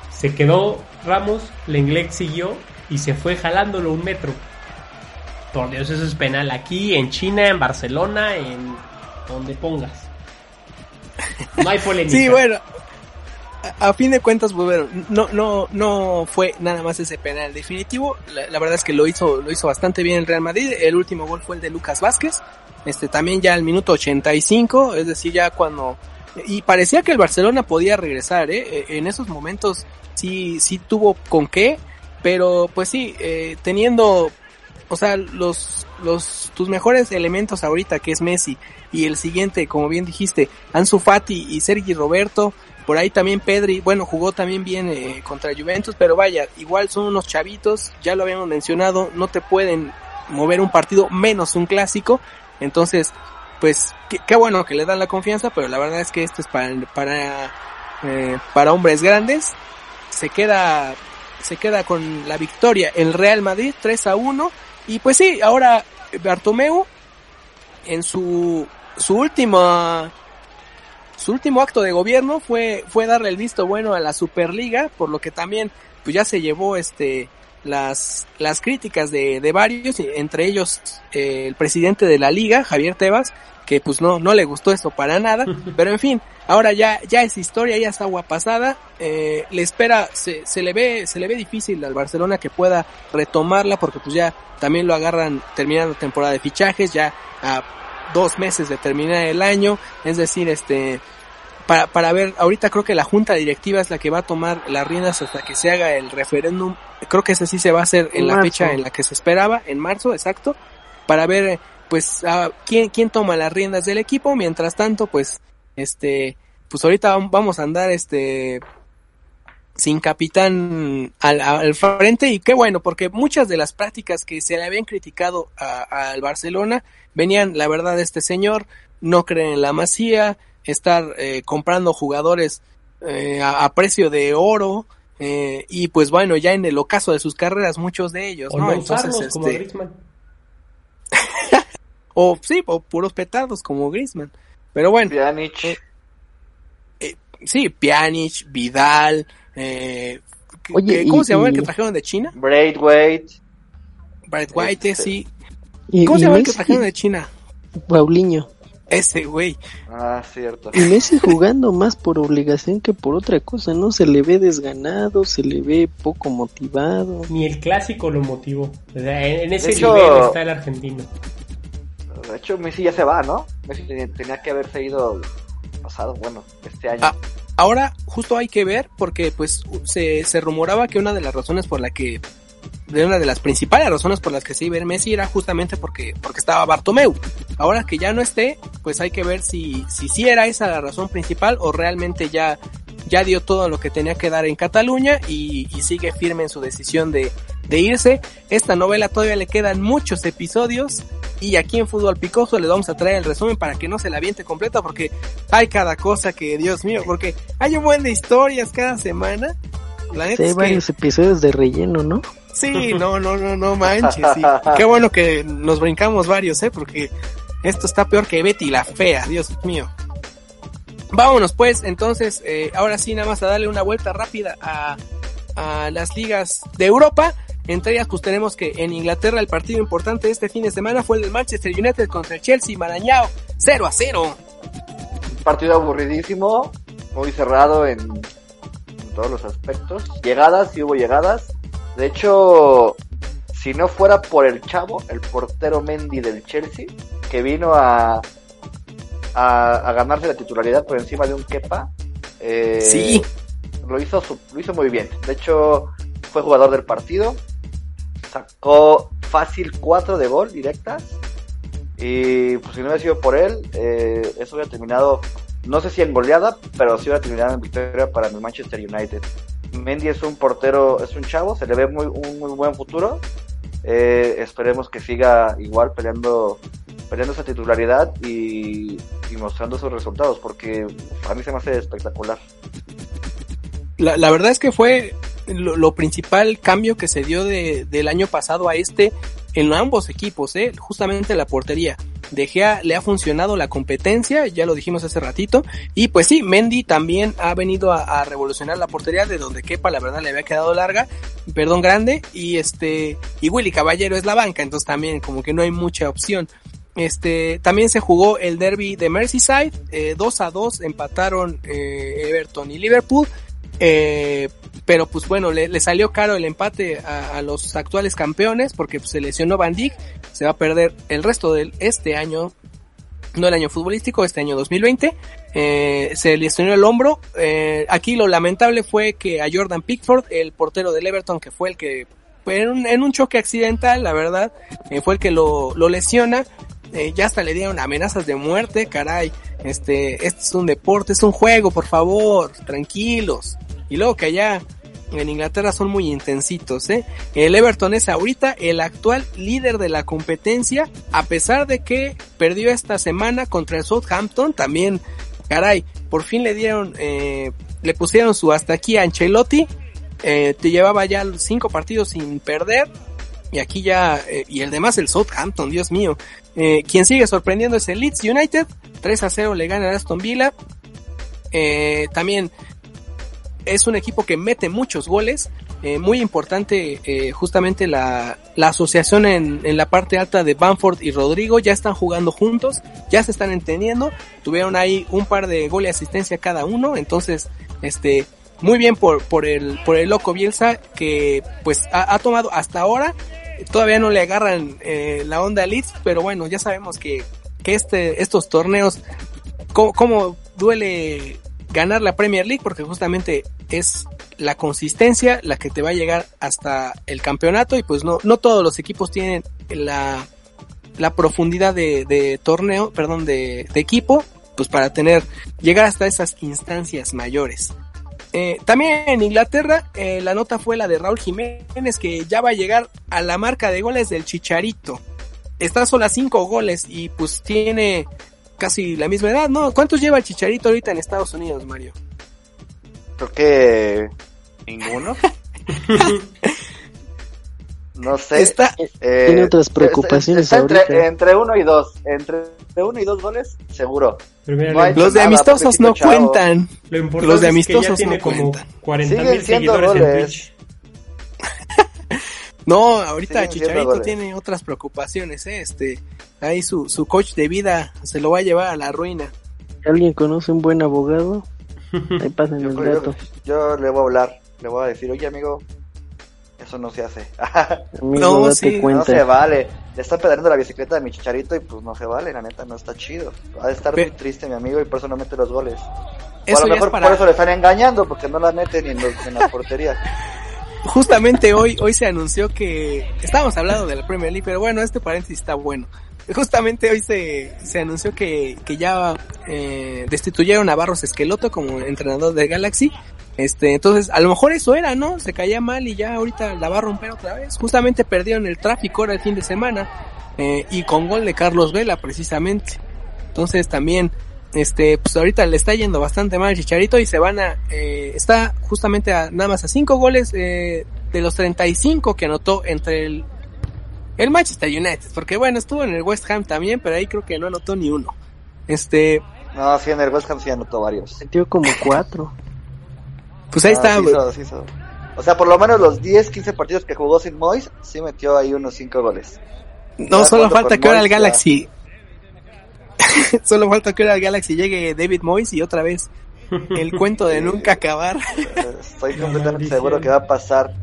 Se quedó Ramos, el inglés siguió y se fue jalándolo un metro. Por Dios, eso es penal aquí, en China, en Barcelona, en donde pongas. (laughs) No hay polémica. Sí, bueno. A, a, fin de cuentas, pues bueno, no, no, no fue nada más ese penal definitivo. La, la, verdad es que lo hizo, lo hizo bastante bien el Real Madrid. El último gol fue el de Lucas Vázquez. Este, también ya al minuto 85, es decir, ya cuando, y parecía que el Barcelona podía regresar, eh. En esos momentos sí, sí tuvo con qué, pero pues sí, eh, teniendo, o sea, los, los tus mejores elementos ahorita que es Messi y el siguiente, como bien dijiste, Ansu Fati y Sergi Roberto, por ahí también Pedri, bueno, jugó también bien eh, contra Juventus, pero vaya, igual son unos chavitos, ya lo habíamos mencionado, no te pueden mover un partido menos un clásico, entonces, pues, qué, bueno que le dan la confianza, pero la verdad es que esto es para, para, eh, para hombres grandes, se queda, se queda con la victoria el Real Madrid 3 a 1, y pues sí, ahora Bartomeu, en su, su última, su último acto de gobierno fue, fue darle el visto bueno a la Superliga, por lo que también pues ya se llevó este las, las críticas de, de varios, entre ellos eh, el presidente de la liga, Javier Tebas, que pues no, no le gustó esto para nada, (laughs) pero en fin, ahora ya, ya es historia, ya es agua pasada, eh, le espera, se, se le ve, se le ve difícil al Barcelona que pueda retomarla porque pues ya también lo agarran terminando temporada de fichajes, ya a dos meses de terminar el año, es decir, este, para, para ver, ahorita creo que la junta directiva es la que va a tomar las riendas hasta que se haga el referéndum, creo que ese sí se va a hacer en, la fecha en la que se esperaba, en marzo, exacto, para ver pues a quién, quién toma las riendas del equipo, mientras tanto pues este, pues ahorita vamos a andar este sin capitán al, al, frente. Y qué bueno porque muchas de las prácticas que se le habían criticado al Barcelona venían la verdad de este señor. No creen en la masía estar eh, comprando jugadores eh, a, a, precio de oro eh, y pues bueno ya en el ocaso de sus carreras muchos de ellos o no, no entonces usarlos como este, Griezmann. (laughs) o sí o puros petardos como Griezmann pero bueno Pjanic. eh, eh, sí Pjanic Vidal eh, Oye, ¿cómo y- se llama el y- que trajeron de China? Braithwaite. Brad White, Este- sí. ¿Cómo y se llama el que trajeron de China? Paulinho. Ese güey. Ah, cierto. Y Messi jugando más por obligación que por otra cosa, ¿no? Se le ve desganado, se le ve poco motivado. Ni el clásico lo motivó. O sea, en, en ese hecho- nivel está el argentino. De hecho, Messi ya se va, ¿no? Messi tenía, que haberse ido pasado, bueno, este año. Ah. Ahora justo hay que ver porque pues se, se rumoraba que una de las razones por la que de una de las principales razones por las que se iba a ir Messi era justamente porque porque estaba Bartomeu. Ahora que ya no esté, pues hay que ver si si sí era esa la razón principal o realmente ya ya dio todo lo que tenía que dar en Cataluña y, y sigue firme en su decisión de, de irse. Esta novela todavía le quedan muchos episodios y aquí en Fútbol Picoso les vamos a traer el resumen para que no se la aviente completa porque hay cada cosa que, Dios mío, porque hay un buen de historias cada semana. La neta Sí, hay es que, varios episodios de relleno, ¿no? Sí, no, no, no, no manches, sí. Qué bueno que nos brincamos varios, eh, porque esto está peor que Betty la fea, Dios mío. Vámonos pues, entonces, eh, ahora sí nada más a darle una vuelta rápida a, a las ligas de Europa. Entre ellas, pues tenemos que en Inglaterra el partido importante este fin de semana fue el del Manchester United contra el Chelsea, Marañao, 0 a 0. Un partido aburridísimo, muy cerrado en, en todos los aspectos. Llegadas, sí hubo llegadas. De hecho, si no fuera por el chavo, el portero Mendy del Chelsea, que vino a, a, a ganarse la titularidad por encima de un Kepa, eh, Sí. lo hizo, lo hizo muy bien. De hecho, fue jugador del partido, sacó fácil 4 de gol directas. Y pues si no hubiera sido por él, eh, eso hubiera terminado, no sé si en goleada, pero sí hubiera terminado en victoria para el Manchester United. Mendy es un portero, es un chavo, se le ve muy, un muy buen futuro. Eh, esperemos que siga igual peleando peleando esa titularidad y, mostrando sus resultados, porque a mí se me hace espectacular. La, la verdad es que fue lo, lo principal cambio que se dio de, del año pasado a este en ambos equipos, ¿eh? justamente la portería. De Gea le ha funcionado la competencia, ya lo dijimos hace ratito, y pues sí, Mendy también ha venido a, revolucionar la portería de donde quepa, la verdad le había quedado larga, perdón, grande, y este, y Willy Caballero es la banca, entonces también como que no hay mucha opción. Este, también se jugó el derby de Merseyside, eh, 2 a 2 empataron eh, Everton y Liverpool, eh, pero pues bueno, le, salió caro el empate a, los actuales campeones porque pues, se lesionó Van Dijk, se va a perder el resto de este año, no el año futbolístico, este año 2020, eh, se lesionó el hombro, eh, aquí lo lamentable fue que a Jordan Pickford, el portero del Everton, que fue el que en un, en un choque accidental, la verdad, eh, fue el que lo, lo lesiona. Eh, ya hasta le dieron amenazas de muerte, caray. Este, este es un deporte, es un juego, por favor, tranquilos. Y luego que allá en Inglaterra son muy intensitos, ¿eh? El Everton es ahorita el actual líder de la competencia, a pesar de que perdió esta semana contra el Southampton, también, caray, por fin le dieron, eh, le pusieron su hasta aquí a Ancelotti, eh, te llevaba ya cinco partidos sin perder, y aquí ya, eh, y el demás el Southampton, Dios mío. Eh, quien sigue sorprendiendo es el Leeds United, 3 a 0 le gana a Aston Villa. Eh, también es un equipo que mete muchos goles. Eh, muy importante eh, justamente la, la asociación en, en, la parte alta de Bamford y Rodrigo. Ya están jugando juntos, ya se están entendiendo. Tuvieron ahí un par de goles de asistencia cada uno. Entonces, este, muy bien por, por, el, por el loco Bielsa que pues ha, ha tomado hasta ahora. Todavía no le agarran eh, la onda a Leeds, pero bueno, ya sabemos que, que este, estos torneos, cómo, cómo duele ganar la Premier League porque justamente es la consistencia la que te va a llegar hasta el campeonato y pues no, no todos los equipos tienen la, la profundidad de, de torneo, perdón, de, de, equipo, pues para tener, llegar hasta esas instancias mayores. Eh, también en Inglaterra eh, la nota fue la de Raúl Jiménez que ya va a llegar a la marca de goles del Chicharito. Está solo a cinco goles y pues tiene casi la misma edad, ¿no? ¿Cuántos lleva el Chicharito ahorita en Estados Unidos, Mario? Creo que ninguno. (laughs) no sé. Está, eh, tiene otras preocupaciones está, está entre, entre, uno y dos. Entre uno y dos goles, seguro. No los de amistosos no cuentan. los de amistosos es no como cuentan. 40 mil seguidores goles. en Twitch. No, ahorita Chicharito tiene otras preocupaciones, ¿eh? Este, ahí su, su coach de vida se lo va a llevar a la ruina. ¿Alguien conoce un buen abogado? Ahí (laughs) pasen el yo, dato. Yo, yo, le voy a hablar, le voy a decir, oye amigo, eso no se hace. (laughs) Amigo, No, sí, no se vale. Le está pedaleando la bicicleta de mi chicharito y pues no se vale, la neta no está chido. Ha de estar Pe- muy triste mi amigo y por eso no mete los goles. O Eso a lo es mejor para- por eso le están engañando porque no la mete ni en, los- en la portería. (laughs) Justamente hoy, hoy se anunció que estábamos hablando de la Premier League, pero bueno, este paréntesis está bueno. Justamente hoy se, se anunció que, que ya eh, destituyeron a Barros Esqueloto como entrenador de Galaxy. Este, entonces, a lo mejor eso era, ¿no? Se caía mal y ya ahorita la va a romper otra vez. Justamente perdieron el tráfico ahora el fin de semana. eh, y con gol de Carlos Vela, precisamente. Entonces también, este, pues ahorita le está yendo bastante mal al Chicharito y se van a, eh, está justamente a nada más a cinco goles eh, de los 35 que anotó entre el, el Manchester United, porque bueno, estuvo en el West Ham también, pero ahí creo que no anotó ni uno. Este, No, sí, en el West Ham sí anotó varios. Metió como cuatro. pues ahí Ah, está, sí hizo, sí hizo. O sea, por lo menos los 10, 15 partidos que jugó sin Moyes, sí metió ahí unos 5 goles. no solo falta que ahora el Galaxy, (laughs) solo falta que el Galaxy llegue David Moyes y otra vez el cuento de nunca acabar. Estoy completamente seguro que va a pasar.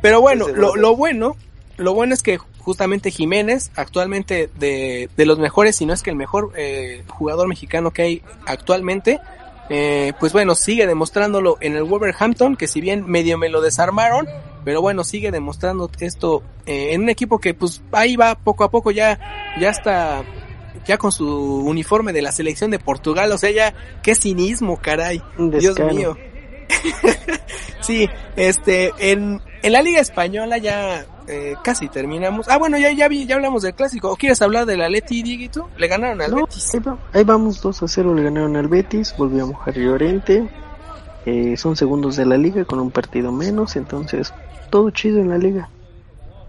Pero bueno, lo, lo bueno, lo bueno es que justamente Jiménez, actualmente de, de los mejores, si no es que el mejor eh, jugador mexicano que hay actualmente, eh, pues bueno, sigue demostrándolo en el Wolverhampton, que si bien medio me lo desarmaron, pero bueno, sigue demostrando esto eh, en un equipo que pues ahí va poco a poco ya, ya está, ya con su uniforme de la selección de Portugal, o sea, ya, qué cinismo, caray. Dios mío. (laughs) sí, este, en, en la Liga Española ya eh, casi terminamos. Ah, bueno, ya, ya, vi- ya hablamos del clásico. ¿O quieres hablar del Atleti, Dieguito? Le ganaron al No, Betis. ahí, va- ahí vamos 2 a 0, le ganaron al Betis, volvió a mojar Llorente. Eh, son segundos de la liga con un partido menos, entonces todo chido en la liga.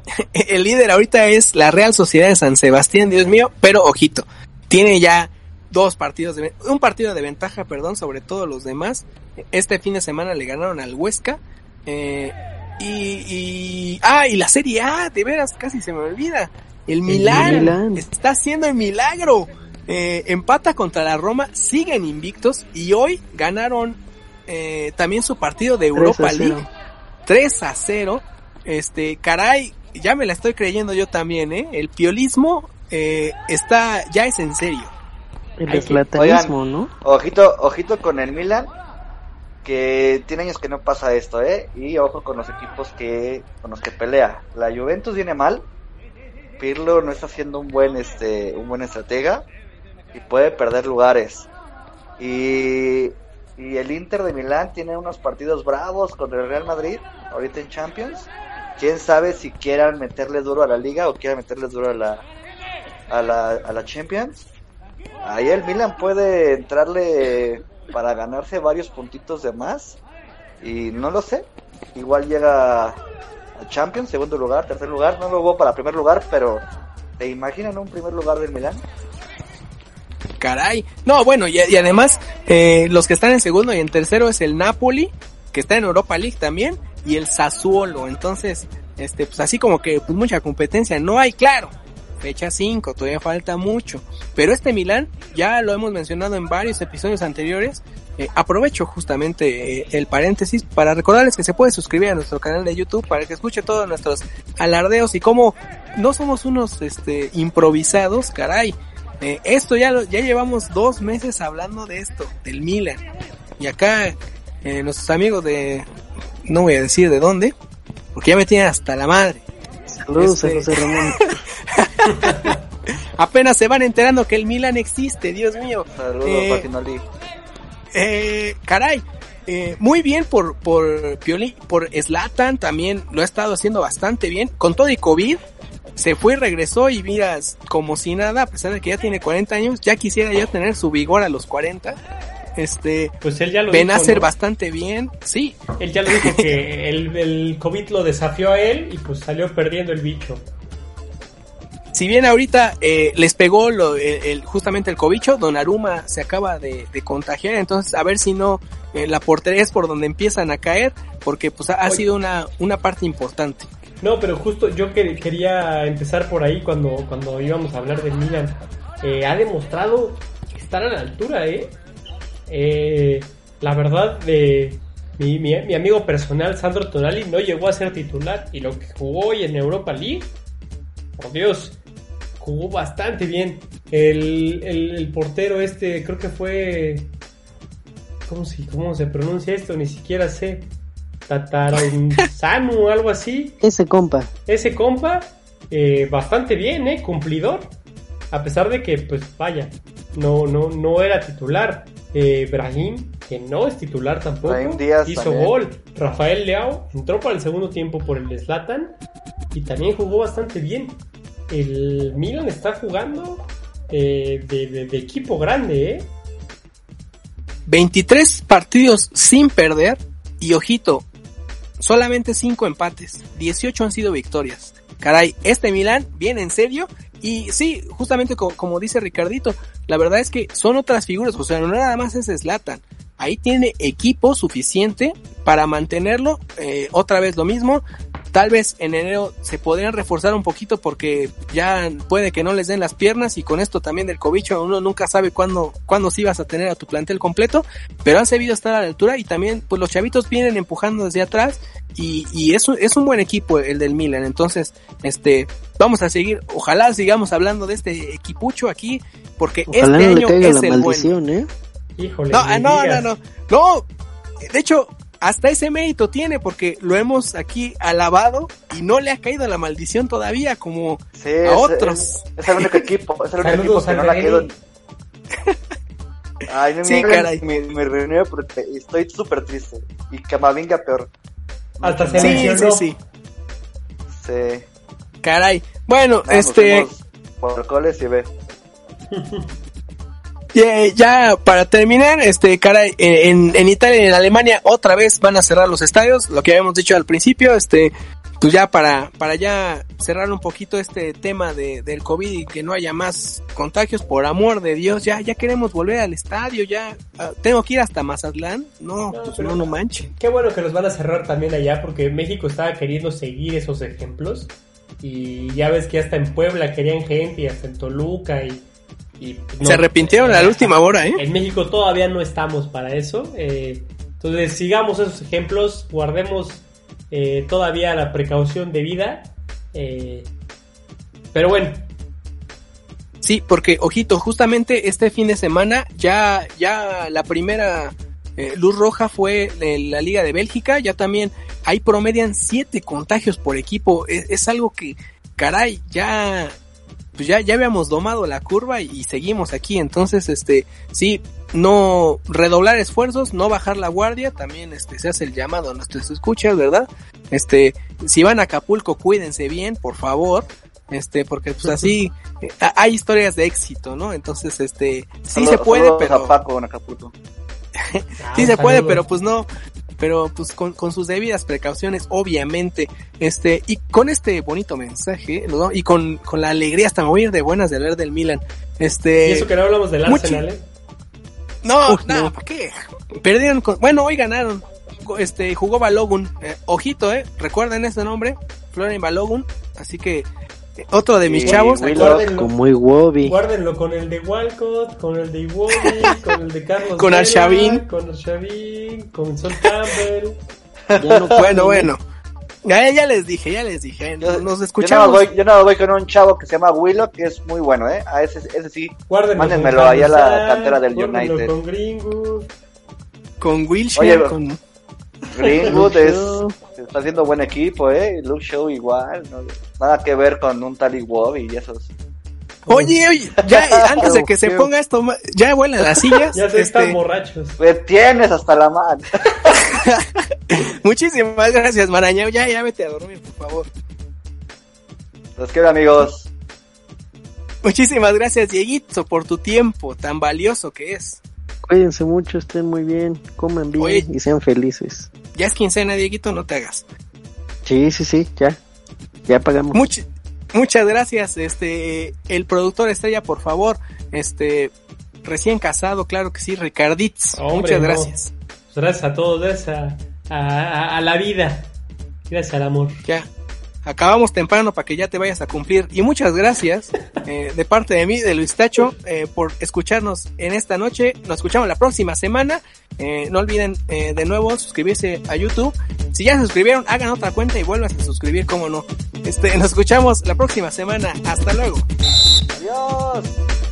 (laughs) El líder ahorita es la Real Sociedad de San Sebastián, Dios mío, pero ojito, tiene ya dos partidos de un partido de ventaja, perdón, sobre todos los demás. Este fin de semana le ganaron al Huesca. eh, y, y ah, y la Serie A, de veras, casi se me olvida. El Milán, Milán. está haciendo el milagro. Eh, empata contra la Roma, siguen invictos y hoy ganaron eh, también su partido de 3 a Europa 0. League. 3 a 0. Este, caray, ya me la estoy creyendo yo también, ¿eh? El piolismo eh, está, ya es en serio. El eslatanismo, ¿no? Ojito, ojito con el Milan, que tiene años que no pasa esto, ¿eh? Y ojo con los equipos que con los que pelea. La Juventus viene mal. Pirlo no está haciendo un buen este un buen estratega y puede perder lugares. Y, y el Inter de Milán tiene unos partidos bravos contra el Real Madrid ahorita en Champions. Quién sabe si quieran meterle duro a la liga o quieran meterle duro a la a la, a la Champions. Ahí el Milan puede entrarle para ganarse varios puntitos de más. Y no lo sé. Igual llega a Champions, segundo lugar, tercer lugar. No lo hubo para primer lugar, pero ¿te imaginan un primer lugar del Milán? Caray. No, bueno, y, y además, eh, los que están en segundo y en tercero es el Napoli, que está en Europa League también, y el Sassuolo. Entonces, este, pues así como que pues mucha competencia no hay, claro. Fecha 5, todavía falta mucho. Pero este Milán, ya lo hemos mencionado en varios episodios anteriores. Eh, aprovecho justamente eh, el paréntesis para recordarles que se puede suscribir a nuestro canal de YouTube para que escuche todos nuestros alardeos y cómo no somos unos este, improvisados, caray. Eh, esto ya, lo, ya llevamos dos meses hablando de esto, del Milan. Y acá nuestros amigos de, no voy a decir de dónde, porque ya me tienen hasta la madre. Saludos Este- a José Ramón. (laughs) Apenas se van enterando que el Milan existe, Dios mío. Saludos, Eh. Eh, caray, eh, muy bien por, por Pioli, por Slatan también lo ha estado haciendo bastante bien. Con todo y COVID, se fue y regresó y miras como si nada, a pesar de que ya tiene 40 años, ya quisiera yo tener su vigor a los 40. Este, Pues él ya lo ven a hacer ¿no? bastante bien, sí, Él ya lo dijo (laughs) que el, el COVID lo desafió a él y pues salió perdiendo el bicho. si bien ahorita eh, les pegó lo, el, el- justamente el cobicho, Donnarumma se acaba de, de contagiar, entonces a ver si no eh, la portería es por donde empiezan a caer, porque pues ha, ha Oye. sido una, una parte importante. No, pero justo yo que- quería empezar por ahí cuando, cuando íbamos a hablar del Milan. Eh, ha demostrado estar a la altura, ¿eh? Eh, la verdad, de mi, mi- mi amigo personal Sandro Tonali no llegó a ser titular y lo que jugó hoy en Europa League, por Dios, jugó bastante bien. El, el- el portero este, creo que fue... ¿Cómo se, ¿Cómo se pronuncia esto? Ni siquiera sé. Tataronsanu o (laughs) algo así. Ese compa. Ese compa, eh, bastante bien, ¿eh? Cumplidor. A pesar de que, pues vaya, no, no, no era titular. Eh, Brahim, que no es titular tampoco, hizo también. gol. Rafael Leao entró para el segundo tiempo por el Slatan y también jugó bastante bien. El Milan está jugando eh, de, de- de equipo grande, ¿eh? 23 partidos sin perder y ojito, solamente 5 empates, 18 han sido victorias. Caray, este Milán viene en serio y sí, justamente co- como dice Ricardito, la verdad es que son otras figuras, o sea, no nada más es Slatan. Ahí tiene equipo suficiente para mantenerlo, eh, otra vez lo mismo. Tal vez en enero se podrían reforzar un poquito porque ya puede que no les den las piernas y con esto también del cobicho uno nunca sabe cuándo, cuándo sí vas a tener a tu plantel completo, pero han sabido estar a la altura y también pues los chavitos vienen empujando desde atrás y, y es, un- es un buen equipo el del Milan, entonces este vamos a seguir, ojalá sigamos hablando de este equipucho aquí porque Ojalá este no le año caiga es la el bueno. ¿eh? Híjole. No, no, no, no, no. De hecho, hasta ese mérito tiene porque lo hemos aquí alabado y no le ha caído la maldición todavía como Sí, a es, otros. Es, es el único equipo, es el único Saludos equipo que no la quedó. Ay, no Sí, me caray. Me, me reuní porque estoy súper triste. Y Camavinga peor. Hasta se Sí, sí, sí. Sí. Caray. Bueno, Vamos, este Por coles y ve. (laughs) ya, ya para terminar, este caray, en, en Italia y en Alemania otra vez van a cerrar los estadios, lo que habíamos dicho al principio, este pues ya para para ya cerrar un poquito este tema de, del COVID y que no haya más contagios, por amor de Dios, ya ya queremos volver al estadio, ya ah, tengo que ir hasta Mazatlán. No, No, pues no no manchen. Qué bueno que los van a cerrar también allá porque México estaba queriendo seguir esos ejemplos y ya ves que hasta en Puebla querían gente y hasta en Toluca y... y no- Se arrepintieron a la última hora, ¿eh? En México todavía no estamos para eso. eh, entonces sigamos esos ejemplos, guardemos eh, todavía la precaución debida. eh, pero bueno, Sí, porque ojito, justamente este fin de semana ya ya la primera Luz Roja fue en la Liga de Bélgica, ya también ahí promedian siete contagios por equipo, es, es algo que, caray, ya, pues ya, ya habíamos domado la curva y, y seguimos aquí, entonces, este, sí, no redoblar esfuerzos, no bajar la guardia, también este se hace el llamado a nuestros escuchas, ¿verdad? Este, si van a Acapulco, cuídense bien, por favor. Este, porque pues así eh, hay historias de éxito, ¿no? Entonces, este, sí Saludos- se puede, pero a Paco en Acapulco. (laughs) sí se puede, pero pues no, pero pues con, con sus debidas precauciones, obviamente, este, y con este bonito mensaje, ¿no? y con, con la alegría, hasta me voy a ir de buenas de ver del Milan, este, Y eso que no hablamos del mucho- Arsenal, ¿eh? no, Uf, no, no. ¿para qué? Perdieron, con- bueno, hoy ganaron, este, jugó Balogun, eh, ojito, eh, recuerden ese nombre, Florian Balogun, así que, otro de mis Sí, chavos, Como Iwobi. guárdenlo con el de Walcott, con el de Iwobi, con el de Carlos Con Arshavin. con Arshavin, con Sol Campbell. Ya no bueno, bueno, ya, ya les dije, ya les dije, Yo, nos yo nada escuchamos. voy, yo nada más voy con un chavo que se llama Willow, que es muy bueno, ¿eh? A ese, ese sí. Guárdenlo Mándenmelo con ahí a la cantera del United. con Greenwood. con Wilshere, Oye, con Greenwood es, está haciendo buen equipo, ¿eh? Luke Show igual, ¿no? Nada que ver con un tal Iwobi y esos. Oye, oye, ya (laughs) antes de que se ponga esto, ya vuelan las (laughs) sillas. Ya se están este, borrachos. Pues tienes hasta la mano. (laughs) muchísimas gracias, Marañao. Ya, ya vete a dormir, por favor. Los quiero, amigos. Muchísimas gracias, Dieguito, por tu tiempo tan valioso que es. Cuídense mucho, estén muy bien, coman bien Oye. y sean felices. Ya es quincena, Dieguito, no te hagas. Sí, sí, sí, ya. Ya pagamos. Much- muchas gracias, este, el productor estrella, por favor, este, recién casado, claro que sí, Ricarditz. Hombre, muchas no. gracias. Gracias a todos, gracias a, a- a la vida. Gracias al amor. Ya. Acabamos temprano para que ya te vayas a cumplir. Y muchas gracias eh, de parte de mí, de Luis Tacho, eh, por escucharnos en esta noche. Nos escuchamos la próxima semana. Eh, no olviden eh, de nuevo suscribirse a YouTube. Si ya se suscribieron, hagan otra cuenta y vuelvan a suscribir, como no. Este, nos escuchamos la próxima semana. Hasta luego. Adiós.